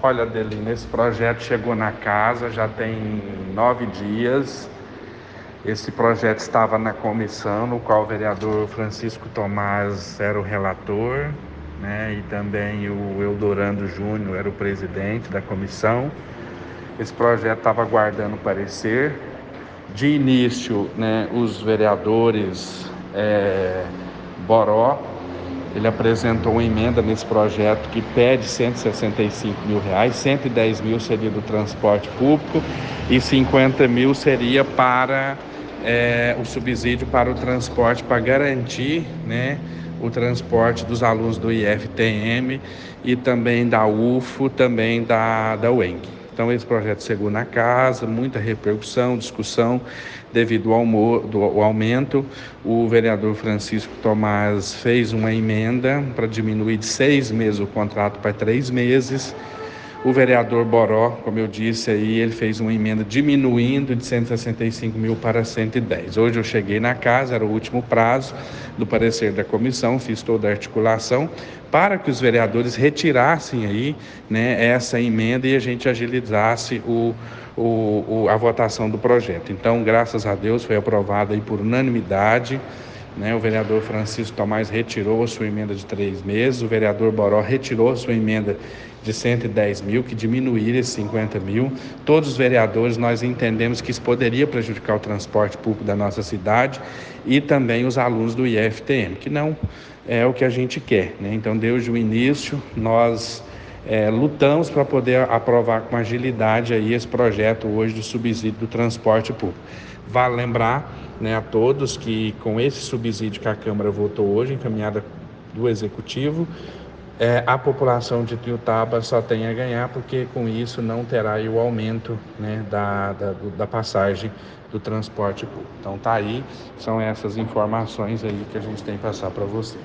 Olha, Adelina, esse projeto chegou na casa já tem nove dias. Esse projeto estava na comissão, no qual o vereador Francisco Tomás era o relator, né, e também o Eldorando Júnior era o presidente da comissão. Esse projeto estava aguardando parecer. De início, né, os vereadores é, Boró ele apresentou uma emenda nesse projeto que pede 165 mil reais, 110 mil seria do transporte público e 50 mil seria para é, o subsídio para o transporte, para garantir né, o transporte dos alunos do IFTM e também da UFO, também da, da UENG. Então, esse projeto chegou na casa, muita repercussão, discussão devido ao, ao aumento. O vereador Francisco Tomás fez uma emenda para diminuir de seis meses o contrato para três meses. O vereador Boró, como eu disse aí, ele fez uma emenda diminuindo de 165 mil para 110. Hoje eu cheguei na casa, era o último prazo do parecer da comissão, fiz toda a articulação para que os vereadores retirassem aí né, essa emenda e a gente agilizasse o, o, o, a votação do projeto. Então, graças a Deus, foi aprovado aí por unanimidade. Né? O vereador Francisco Tomás retirou a sua emenda de três meses, o vereador Boró retirou a sua emenda de 110 mil, que esses 50 mil. Todos os vereadores nós entendemos que isso poderia prejudicar o transporte público da nossa cidade e também os alunos do IFTM, que não é o que a gente quer. Né? Então, desde o início, nós é, lutamos para poder aprovar com agilidade aí esse projeto hoje do subsídio do transporte público. Vale lembrar né, a todos que com esse subsídio que a Câmara votou hoje, encaminhada do Executivo, é, a população de Tiutaba só tem a ganhar, porque com isso não terá o aumento né, da, da, da, passagem do transporte público. Então tá aí, são essas informações aí que a gente tem que passar para você.